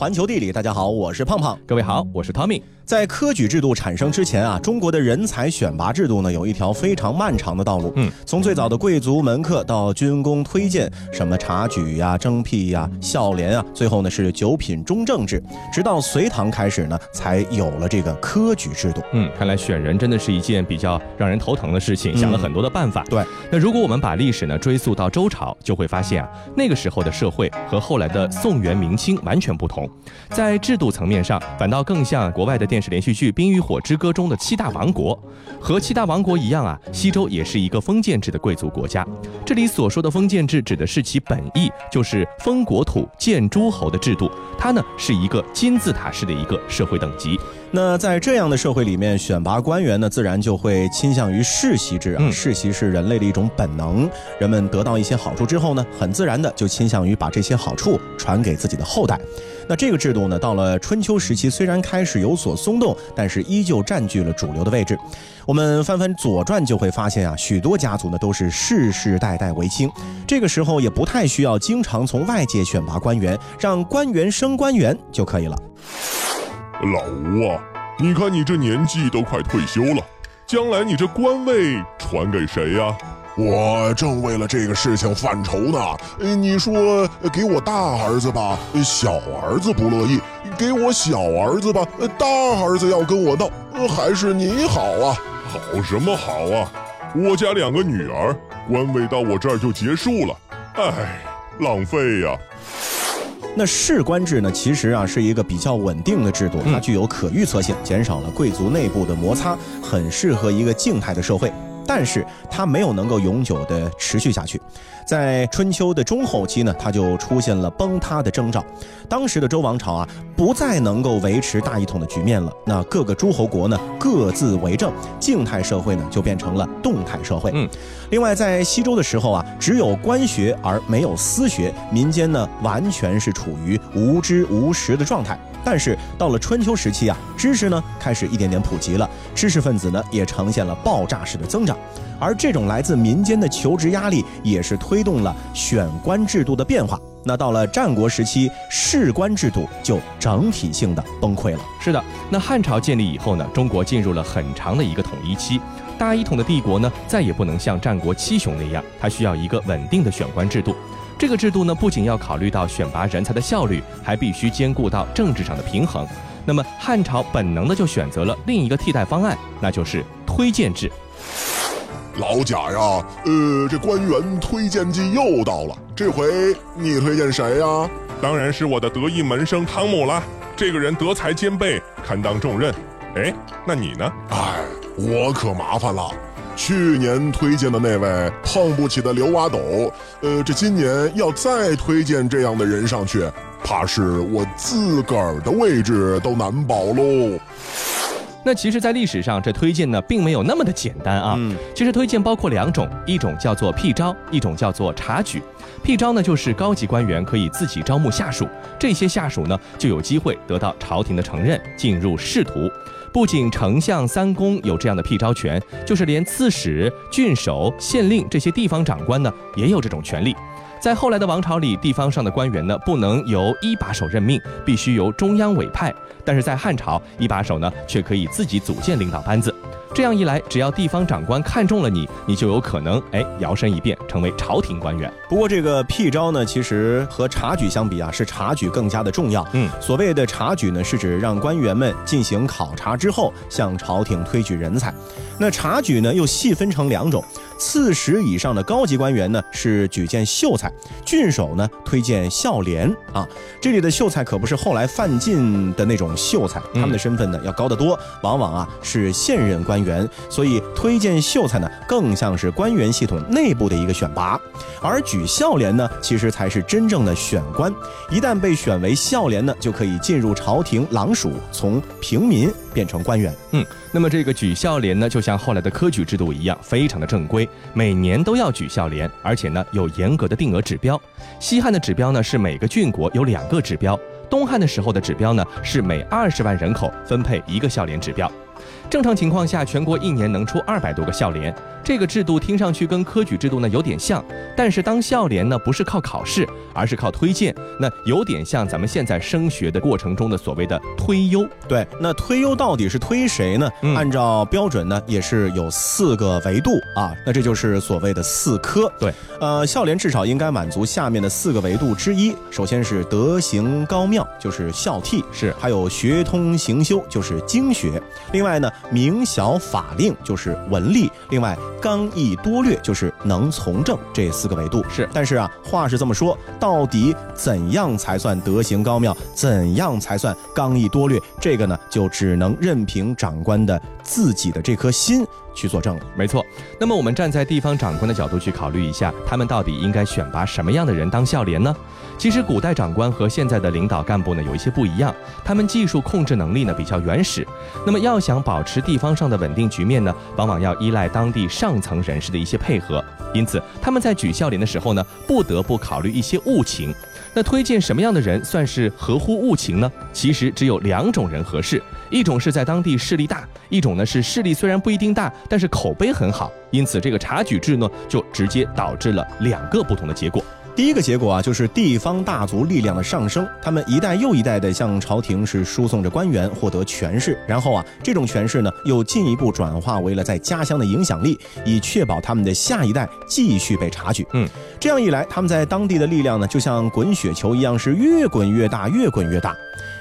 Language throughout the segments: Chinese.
环球地理，大家好，我是胖胖。各位好，我是汤米。在科举制度产生之前啊，中国的人才选拔制度呢，有一条非常漫长的道路。嗯，从最早的贵族门客到军功推荐，什么察举呀、征辟呀、孝廉啊，最后呢是九品中正制，直到隋唐开始呢，才有了这个科举制度。嗯，看来选人真的是一件比较让人头疼的事情，想了很多的办法。对，那如果我们把历史呢追溯到周朝，就会发现啊，那个时候的社会和后来的宋元明清完全不同，在制度层面上，反倒更像国外的电视连续剧《冰与火之歌》中的七大王国，和七大王国一样啊，西周也是一个封建制的贵族国家。这里所说的封建制，指的是其本意，就是封国土、建诸侯的制度。它呢是一个金字塔式的一个社会等级。那在这样的社会里面，选拔官员呢，自然就会倾向于世袭制啊。世袭是人类的一种本能，人们得到一些好处之后呢，很自然的就倾向于把这些好处传给自己的后代。那这个制度呢，到了春秋时期，虽然开始有所松冲动，但是依旧占据了主流的位置。我们翻翻《左传》就会发现啊，许多家族呢都是世世代代为卿，这个时候也不太需要经常从外界选拔官员，让官员升官员就可以了。老吴啊，你看你这年纪都快退休了，将来你这官位传给谁呀？我正为了这个事情犯愁呢。你说给我大儿子吧，小儿子不乐意；给我小儿子吧，大儿子要跟我闹。还是你好啊？好什么好啊？我家两个女儿，官位到我这儿就结束了。唉，浪费呀。那士官制呢？其实啊是一个比较稳定的制度，它具有可预测性，减少了贵族内部的摩擦，很适合一个静态的社会。但是它没有能够永久的持续下去，在春秋的中后期呢，它就出现了崩塌的征兆。当时的周王朝啊，不再能够维持大一统的局面了。那各个诸侯国呢，各自为政，静态社会呢，就变成了动态社会。嗯，另外在西周的时候啊，只有官学而没有私学，民间呢，完全是处于无知无识的状态。但是到了春秋时期啊，知识呢开始一点点普及了，知识分子呢也呈现了爆炸式的增长，而这种来自民间的求职压力，也是推动了选官制度的变化。那到了战国时期，士官制度就整体性的崩溃了。是的，那汉朝建立以后呢，中国进入了很长的一个统一期，大一统的帝国呢，再也不能像战国七雄那样，它需要一个稳定的选官制度。这个制度呢，不仅要考虑到选拔人才的效率，还必须兼顾到政治上的平衡。那么汉朝本能的就选择了另一个替代方案，那就是推荐制。老贾呀，呃，这官员推荐季又到了，这回你推荐谁呀？当然是我的得意门生汤姆了。这个人德才兼备，堪当重任。哎，那你呢？哎，我可麻烦了。去年推荐的那位碰不起的刘阿斗，呃，这今年要再推荐这样的人上去，怕是我自个儿的位置都难保喽。那其实，在历史上，这推荐呢，并没有那么的简单啊。嗯，其实推荐包括两种，一种叫做辟招，一种叫做察举。辟招呢，就是高级官员可以自己招募下属，这些下属呢，就有机会得到朝廷的承认，进入仕途。不仅丞相、三公有这样的辟招权，就是连刺史、郡守、县令这些地方长官呢，也有这种权利。在后来的王朝里，地方上的官员呢，不能由一把手任命，必须由中央委派。但是在汉朝，一把手呢，却可以自己组建领导班子。这样一来，只要地方长官看中了你，你就有可能哎摇身一变成为朝廷官员。不过这个辟招呢，其实和察举相比啊，是察举更加的重要。嗯，所谓的察举呢，是指让官员们进行考察之后，向朝廷推举人才。那察举呢，又细分成两种。刺史以上的高级官员呢，是举荐秀才；郡守呢，推荐孝廉啊。这里的秀才可不是后来范进的那种秀才，他们的身份呢要高得多，往往啊是现任官员，所以推荐秀才呢，更像是官员系统内部的一个选拔。而举孝廉呢，其实才是真正的选官。一旦被选为孝廉呢，就可以进入朝廷郎署，从平民变成官员。嗯，那么这个举孝廉呢，就像后来的科举制度一样，非常的正规。每年都要举孝廉，而且呢有严格的定额指标。西汉的指标呢是每个郡国有两个指标，东汉的时候的指标呢是每二十万人口分配一个孝廉指标。正常情况下，全国一年能出二百多个校联。这个制度听上去跟科举制度呢有点像，但是当校联呢不是靠考试，而是靠推荐，那有点像咱们现在升学的过程中的所谓的推优。对，那推优到底是推谁呢？按照标准呢，也是有四个维度啊，那这就是所谓的四科。对，呃，校联至少应该满足下面的四个维度之一。首先是德行高妙，就是孝悌；是，还有学通行修，就是经学。另外呢，明晓法令，就是文吏。另外。刚毅多略就是能从政这四个维度是，但是啊，话是这么说，到底怎样才算德行高妙？怎样才算刚毅多略？这个呢，就只能任凭长官的自己的这颗心去作证了。没错。那么我们站在地方长官的角度去考虑一下，他们到底应该选拔什么样的人当孝廉呢？其实古代长官和现在的领导干部呢有一些不一样，他们技术控制能力呢比较原始。那么要想保持地方上的稳定局面呢，往往要依赖当地上层人士的一些配合。因此他们在举孝廉的时候呢，不得不考虑一些务情。那推荐什么样的人算是合乎务情呢？其实只有两种人合适，一种是在当地势力大，一种呢是势力虽然不一定大，但是口碑很好。因此这个察举制呢，就直接导致了两个不同的结果。第一个结果啊，就是地方大族力量的上升，他们一代又一代的向朝廷是输送着官员，获得权势，然后啊，这种权势呢，又进一步转化为了在家乡的影响力，以确保他们的下一代继续被察举。嗯，这样一来，他们在当地的力量呢，就像滚雪球一样，是越滚越大，越滚越大。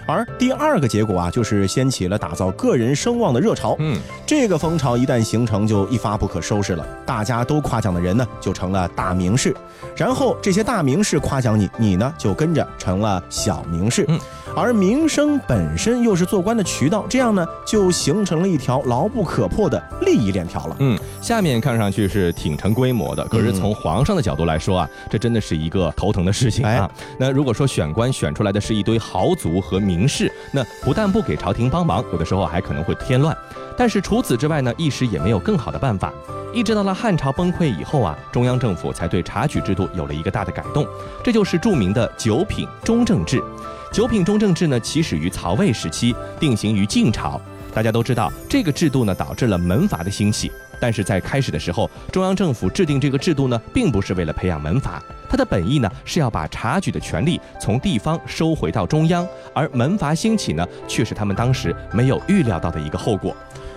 而第二个结果啊，就是掀起了打造个人声望的热潮。嗯，这个风潮一旦形成，就一发不可收拾了。大家都夸奖的人呢，就成了大名士，然后这些大名士夸奖你，你呢就跟着成了小名士。嗯。而名声本身又是做官的渠道，这样呢，就形成了一条牢不可破的利益链条了。嗯，下面看上去是挺成规模的，可是从皇上的角度来说啊，这真的是一个头疼的事情啊。那如果说选官选出来的是一堆豪族和名士，那不但不给朝廷帮忙，有的时候还可能会添乱。但是除此之外呢，一时也没有更好的办法。一直到了汉朝崩溃以后啊，中央政府才对察举制度有了一个大的改动，这就是著名的九品中正制。九品中正制呢，起始于曹魏时期，定型于晋朝。大家都知道，这个制度呢，导致了门阀的兴起。但是在开始的时候，中央政府制定这个制度呢，并不是为了培养门阀，它的本意呢，是要把察举的权利从地方收回到中央。而门阀兴起呢，却是他们当时没有预料到的一个后果。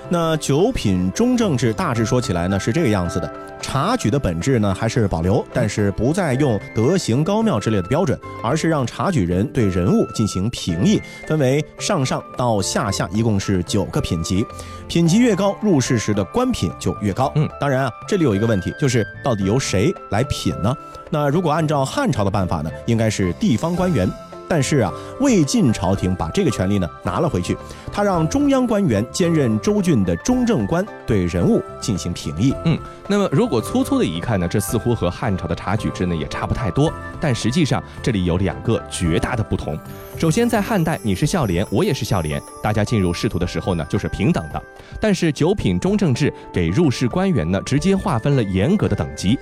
那九品中正制大致说起来呢，是这个样子的。察举的本质呢还是保留，但是不再用德行高妙之类的标准，而是让察举人对人物进行评议，分为上上到下下，一共是九个品级，品级越高，入仕时的官品就越高。嗯，当然啊，这里有一个问题，就是到底由谁来品呢？那如果按照汉朝的办法呢，应该是地方官员。但是啊，魏晋朝廷把这个权利呢拿了回去，他让中央官员兼任州郡的中正官，对人物进行评议。嗯，那么如果粗粗的一看呢，这似乎和汉朝的察举制呢也差不太多。但实际上这里有两个绝大的不同。首先，在汉代，你是孝廉，我也是孝廉，大家进入仕途的时候呢就是平等的。但是九品中正制给入仕官员呢直接划分了严格的等级。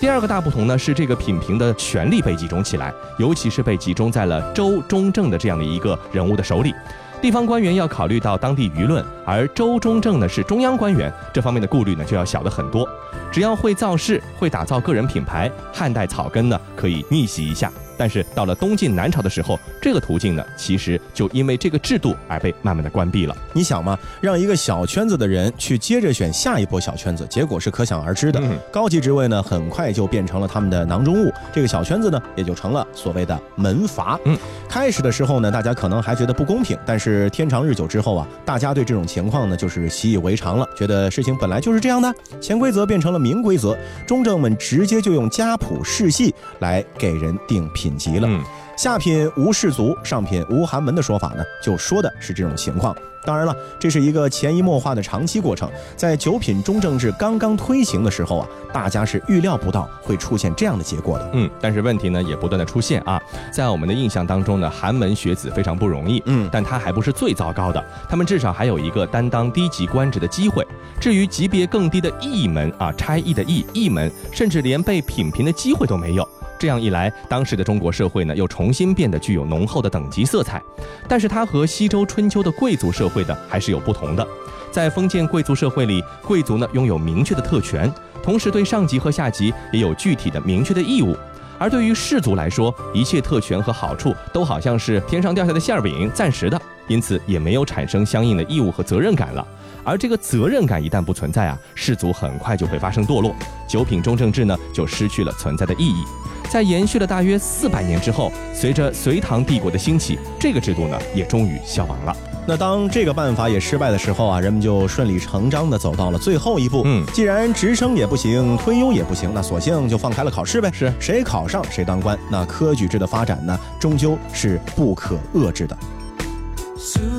第二个大不同呢，是这个品评的权力被集中起来，尤其是被集中在了州中正的这样的一个人物的手里。地方官员要考虑到当地舆论，而州中正呢是中央官员，这方面的顾虑呢就要小的很多。只要会造势，会打造个人品牌，汉代草根呢可以逆袭一下。但是到了东晋南朝的时候，这个途径呢，其实就因为这个制度而被慢慢的关闭了。你想嘛，让一个小圈子的人去接着选下一波小圈子，结果是可想而知的。高级职位呢，很快就变成了他们的囊中物，这个小圈子呢，也就成了所谓的门阀。嗯，开始的时候呢，大家可能还觉得不公平，但是天长日久之后啊，大家对这种情况呢，就是习以为常了，觉得事情本来就是这样的，潜规则变成了明规则，中正们直接就用家谱世系来给人定品。品级了，下品无士族，上品无寒门的说法呢，就说的是这种情况。当然了，这是一个潜移默化的长期过程。在九品中正制刚刚推行的时候啊，大家是预料不到会出现这样的结果的。嗯，但是问题呢也不断的出现啊。在我们的印象当中呢，寒门学子非常不容易。嗯，但他还不是最糟糕的，他们至少还有一个担当低级官职的机会。至于级别更低的义门啊，差役的役义门，甚至连被品评的机会都没有。这样一来，当时的中国社会呢，又重新变得具有浓厚的等级色彩。但是它和西周春秋的贵族社会的还是有不同的。在封建贵族社会里，贵族呢拥有明确的特权，同时对上级和下级也有具体的明确的义务。而对于士族来说，一切特权和好处都好像是天上掉下的馅儿饼，暂时的，因此也没有产生相应的义务和责任感了。而这个责任感一旦不存在啊，氏族很快就会发生堕落，九品中正制呢就失去了存在的意义。在延续了大约四百年之后，随着隋唐帝国的兴起，这个制度呢也终于消亡了。那当这个办法也失败的时候啊，人们就顺理成章的走到了最后一步。嗯，既然直升也不行，推优也不行，那索性就放开了考试呗。是谁考上谁当官。那科举制的发展呢，终究是不可遏制的。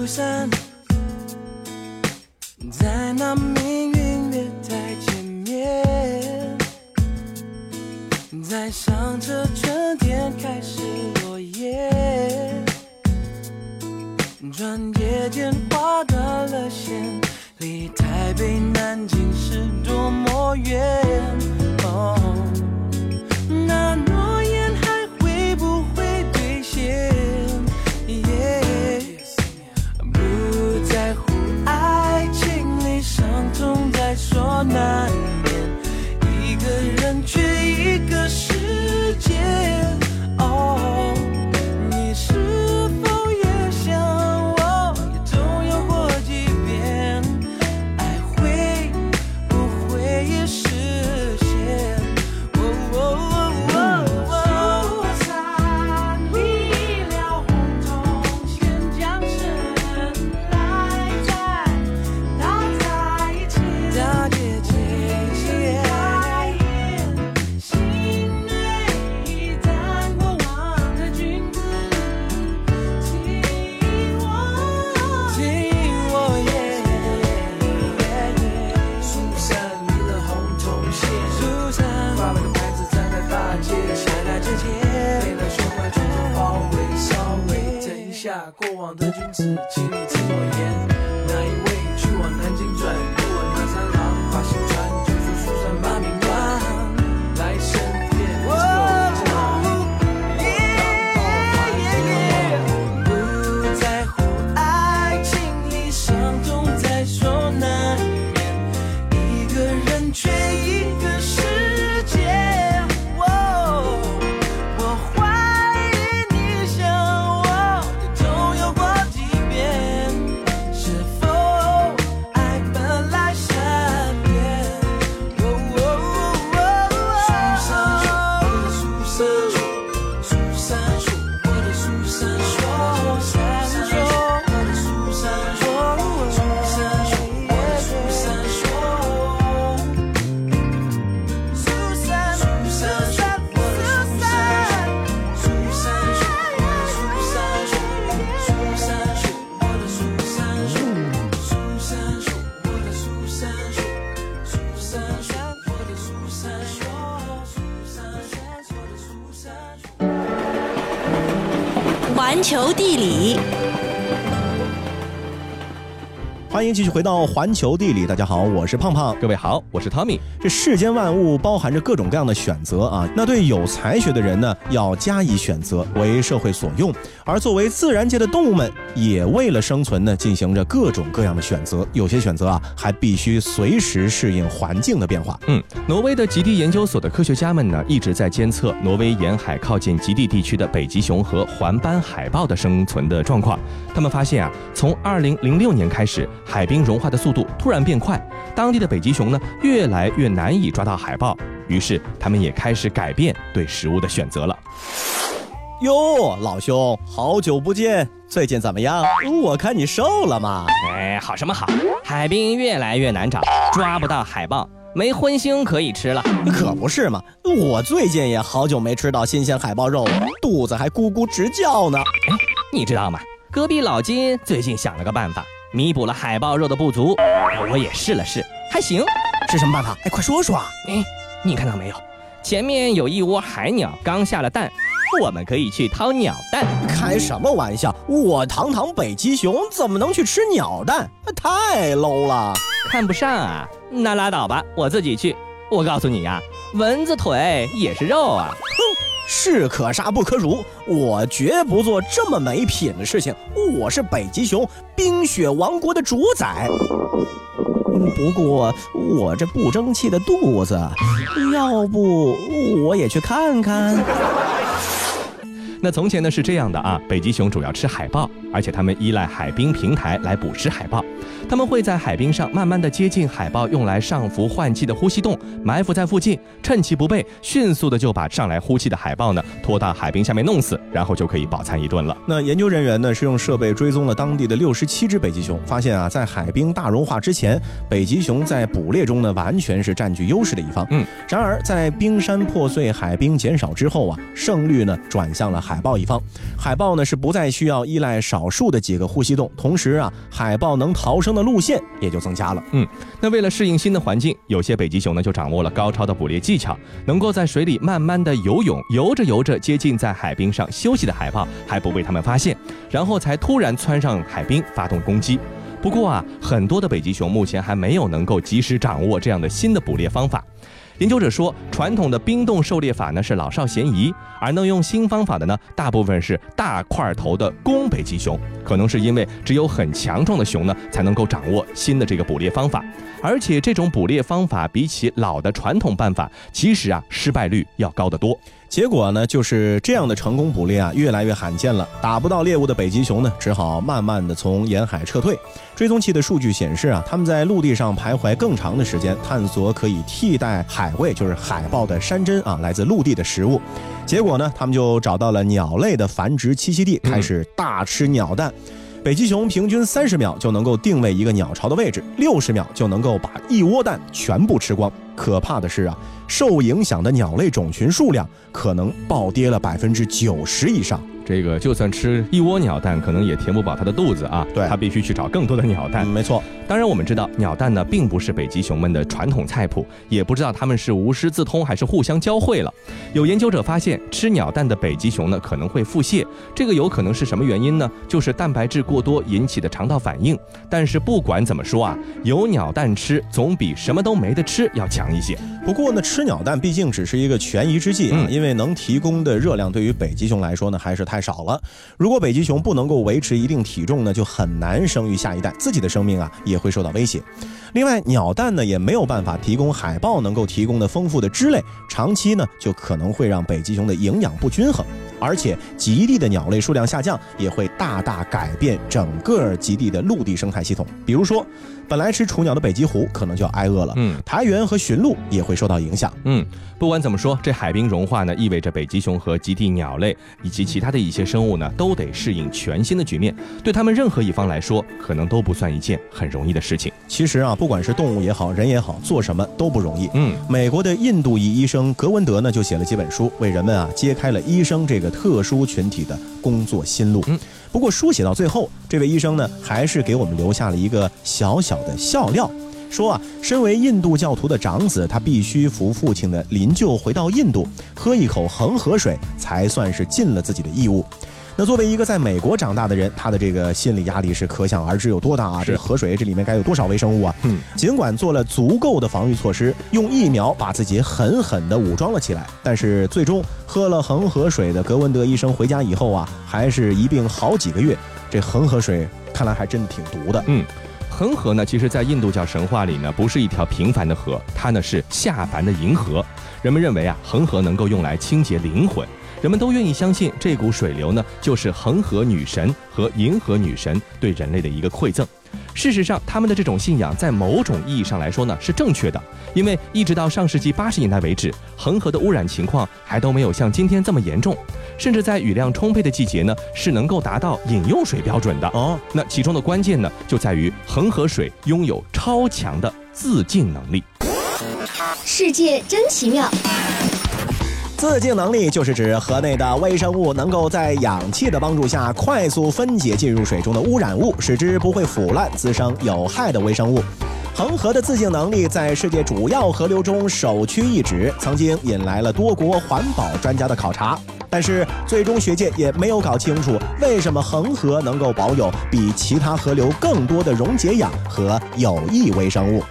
在那命运月台前面，在上车春天开始落叶，转眼间划断了线，离台北南京是多么远。过往的君子，请你自诺言。欢迎继续回到环球地理，大家好，我是胖胖，各位好，我是汤米。这世间万物包含着各种各样的选择啊，那对有才学的人呢，要加以选择，为社会所用；而作为自然界的动物们，也为了生存呢，进行着各种各样的选择。有些选择啊，还必须随时适应环境的变化。嗯，挪威的极地研究所的科学家们呢，一直在监测挪威沿海靠近极地地区的北极熊和环斑海豹的生存的状况。他们发现啊，从二零零六年开始。海冰融化的速度突然变快，当地的北极熊呢越来越难以抓到海豹，于是他们也开始改变对食物的选择了。哟，老兄，好久不见，最近怎么样？我看你瘦了嘛。哎，好什么好？海冰越来越难找，抓不到海豹，没荤腥可以吃了。可不是嘛，我最近也好久没吃到新鲜海豹肉了，肚子还咕咕直叫呢。哎，你知道吗？隔壁老金最近想了个办法。弥补了海豹肉的不足，我也试了试，还行。是什么办法？哎，快说说啊。哎，你看到没有？前面有一窝海鸟刚下了蛋，我们可以去掏鸟蛋。开什么玩笑？我堂堂北极熊怎么能去吃鸟蛋？太 low 了！看不上啊？那拉倒吧，我自己去。我告诉你呀，蚊子腿也是肉啊。士可杀不可辱，我绝不做这么没品的事情。我是北极熊，冰雪王国的主宰。不过我这不争气的肚子，要不我也去看看。那从前呢是这样的啊，北极熊主要吃海豹，而且它们依赖海冰平台来捕食海豹。它们会在海冰上慢慢的接近海豹用来上浮换气的呼吸洞，埋伏在附近，趁其不备，迅速的就把上来呼气的海豹呢拖到海冰下面弄死，然后就可以饱餐一顿了。那研究人员呢是用设备追踪了当地的六十七只北极熊，发现啊，在海冰大融化之前，北极熊在捕猎中呢完全是占据优势的一方。嗯，然而在冰山破碎、海冰减少之后啊，胜率呢转向了海。海豹一方，海豹呢是不再需要依赖少数的几个呼吸洞，同时啊，海豹能逃生的路线也就增加了。嗯，那为了适应新的环境，有些北极熊呢就掌握了高超的捕猎技巧，能够在水里慢慢的游泳，游着游着接近在海冰上休息的海豹，还不被他们发现，然后才突然窜上海冰发动攻击。不过啊，很多的北极熊目前还没有能够及时掌握这样的新的捕猎方法。研究者说，传统的冰冻狩猎法呢是老少咸宜，而能用新方法的呢，大部分是大块头的公北极熊。可能是因为只有很强壮的熊呢，才能够掌握新的这个捕猎方法，而且这种捕猎方法比起老的传统办法，其实啊失败率要高得多。结果呢，就是这样的成功捕猎啊，越来越罕见了。打不到猎物的北极熊呢，只好慢慢的从沿海撤退。追踪器的数据显示啊，他们在陆地上徘徊更长的时间，探索可以替代海味，就是海豹的山珍啊，来自陆地的食物。结果呢，他们就找到了鸟类的繁殖栖息地，开始大吃鸟蛋。北极熊平均三十秒就能够定位一个鸟巢的位置，六十秒就能够把一窝蛋全部吃光。可怕的是啊。受影响的鸟类种群数量可能暴跌了百分之九十以上。这个就算吃一窝鸟蛋，可能也填不饱它的肚子啊！对，它必须去找更多的鸟蛋。没错，当然我们知道鸟蛋呢，并不是北极熊们的传统菜谱，也不知道它们是无师自通还是互相教会了。有研究者发现，吃鸟蛋的北极熊呢可能会腹泻，这个有可能是什么原因呢？就是蛋白质过多引起的肠道反应。但是不管怎么说啊，有鸟蛋吃总比什么都没得吃要强一些。不过呢，吃鸟蛋毕竟只是一个权宜之计啊，因为能提供的热量对于北极熊来说呢还是太。少了，如果北极熊不能够维持一定体重呢，就很难生育下一代，自己的生命啊也会受到威胁。另外，鸟蛋呢也没有办法提供海豹能够提供的丰富的脂类，长期呢就可能会让北极熊的营养不均衡，而且极地的鸟类数量下降也会大大改变整个极地的陆地生态系统。比如说，本来吃雏鸟的北极狐可能就要挨饿了，嗯，苔原和驯鹿也会受到影响，嗯。不管怎么说，这海冰融化呢，意味着北极熊和极地鸟类以及其他的一些生物呢，都得适应全新的局面。对他们任何一方来说，可能都不算一件很容易的事情。其实啊，不管是动物也好，人也好，做什么都不容易。嗯，美国的印度裔医生格文德呢，就写了几本书，为人们啊揭开了医生这个特殊群体的工作心路。嗯，不过书写到最后，这位医生呢，还是给我们留下了一个小小的笑料。说啊，身为印度教徒的长子，他必须扶父亲的灵柩回到印度，喝一口恒河水，才算是尽了自己的义务。那作为一个在美国长大的人，他的这个心理压力是可想而知有多大啊！这河水这里面该有多少微生物啊？嗯，尽管做了足够的防御措施，用疫苗把自己狠狠地武装了起来，但是最终喝了恒河水的格文德医生回家以后啊，还是一病好几个月。这恒河水看来还真的挺毒的。嗯。恒河呢，其实，在印度教神话里呢，不是一条平凡的河，它呢是下凡的银河。人们认为啊，恒河能够用来清洁灵魂，人们都愿意相信这股水流呢，就是恒河女神和银河女神对人类的一个馈赠。事实上，他们的这种信仰在某种意义上来说呢，是正确的。因为一直到上世纪八十年代为止，恒河的污染情况还都没有像今天这么严重，甚至在雨量充沛的季节呢，是能够达到饮用水标准的哦。那其中的关键呢，就在于恒河水拥有超强的自净能力。世界真奇妙。自净能力就是指河内的微生物能够在氧气的帮助下快速分解进入水中的污染物，使之不会腐烂滋生有害的微生物。恒河的自净能力在世界主要河流中首屈一指，曾经引来了多国环保专家的考察。但是，最终学界也没有搞清楚为什么恒河能够保有比其他河流更多的溶解氧和有益微生物。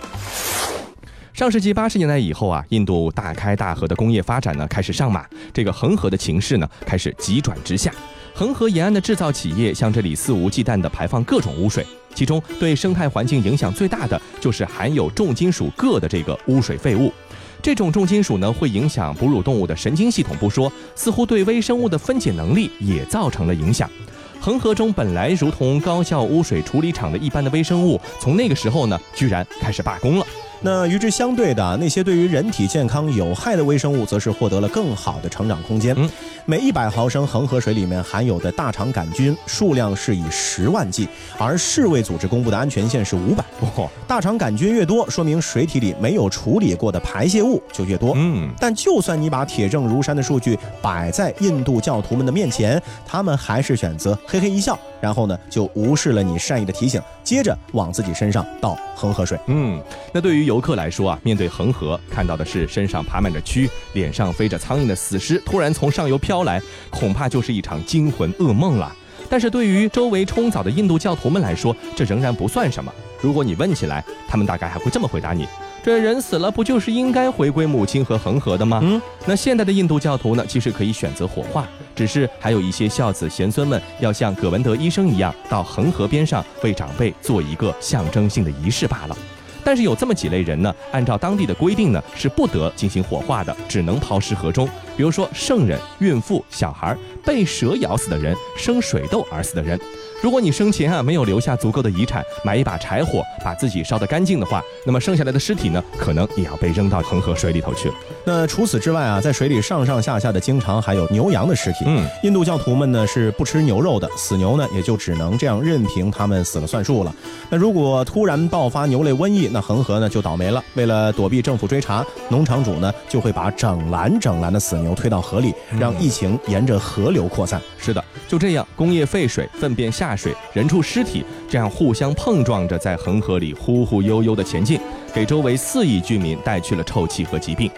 上世纪八十年代以后啊，印度大开大合的工业发展呢开始上马，这个恒河的情势呢开始急转直下。恒河沿岸的制造企业向这里肆无忌惮地排放各种污水，其中对生态环境影响最大的就是含有重金属铬的这个污水废物。这种重金属呢，会影响哺乳动物的神经系统不说，似乎对微生物的分解能力也造成了影响。恒河中本来如同高效污水处理厂的一般的微生物，从那个时候呢，居然开始罢工了。那与之相对的，那些对于人体健康有害的微生物，则是获得了更好的成长空间。每一百毫升恒河水里面含有的大肠杆菌数量是以十万计，而世卫组织公布的安全线是五百。大肠杆菌越多，说明水体里没有处理过的排泄物就越多。嗯，但就算你把铁证如山的数据摆在印度教徒们的面前，他们还是选择嘿嘿一笑。然后呢，就无视了你善意的提醒，接着往自己身上倒恒河水。嗯，那对于游客来说啊，面对恒河，看到的是身上爬满着蛆、脸上飞着苍蝇的死尸突然从上游飘来，恐怕就是一场惊魂噩梦了。但是对于周围冲澡的印度教徒们来说，这仍然不算什么。如果你问起来，他们大概还会这么回答你。这人死了，不就是应该回归母亲和恒河的吗？嗯，那现代的印度教徒呢，其实可以选择火化，只是还有一些孝子贤孙们要像葛文德医生一样，到恒河边上为长辈做一个象征性的仪式罢了。但是有这么几类人呢，按照当地的规定呢，是不得进行火化的，只能抛尸河中。比如说圣人、孕妇、小孩、被蛇咬死的人、生水痘而死的人。如果你生前啊没有留下足够的遗产，买一把柴火把自己烧得干净的话，那么剩下来的尸体呢，可能也要被扔到恒河水里头去了。那除此之外啊，在水里上上下下的经常还有牛羊的尸体。嗯，印度教徒们呢是不吃牛肉的，死牛呢也就只能这样任凭他们死了算数了。那如果突然爆发牛类瘟疫，那恒河呢就倒霉了。为了躲避政府追查，农场主呢就会把整篮整篮的死牛推到河里，让疫情沿着河流扩散。是的，就这样，工业废水、粪便下。水、人畜、尸体这样互相碰撞着在恒河里忽忽悠悠地前进，给周围四亿居民带去了臭气和疾病。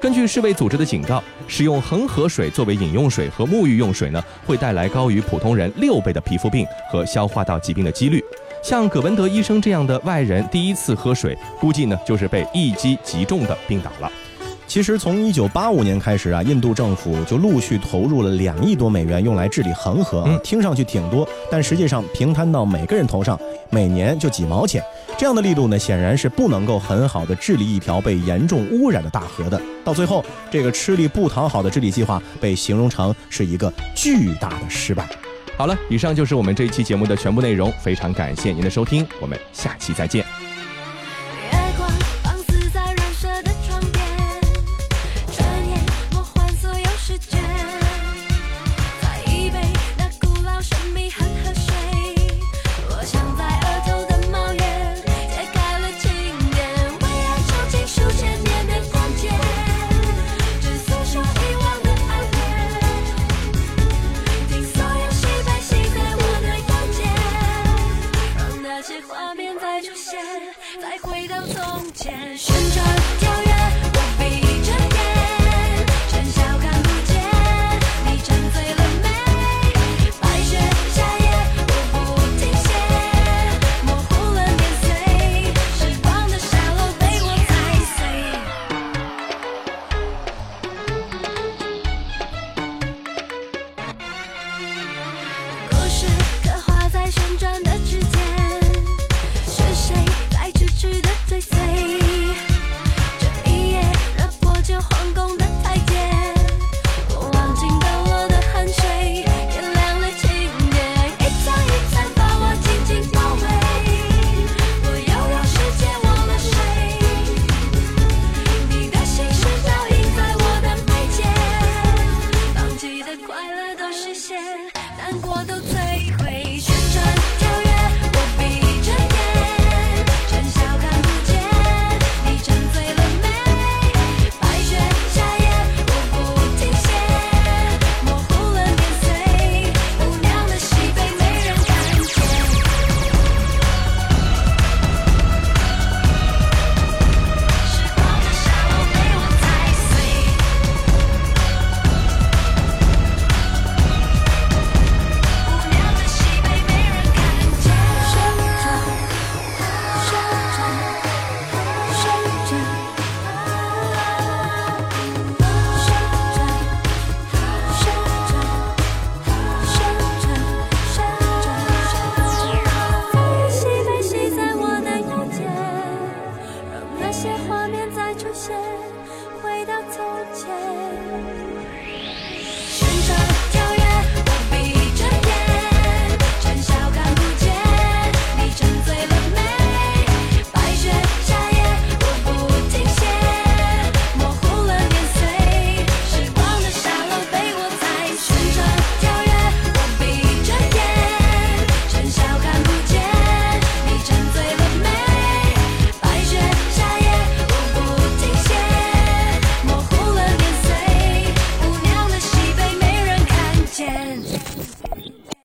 根据世卫组织的警告，使用恒河水作为饮用水和沐浴用水呢，会带来高于普通人六倍的皮肤病和消化道疾病的几率。像葛文德医生这样的外人第一次喝水，估计呢就是被一击即中的病倒了。其实从一九八五年开始啊，印度政府就陆续投入了两亿多美元用来治理恒河，听上去挺多，但实际上平摊到每个人头上，每年就几毛钱。这样的力度呢，显然是不能够很好的治理一条被严重污染的大河的。到最后，这个吃力不讨好的治理计划被形容成是一个巨大的失败。好了，以上就是我们这一期节目的全部内容，非常感谢您的收听，我们下期再见。难都。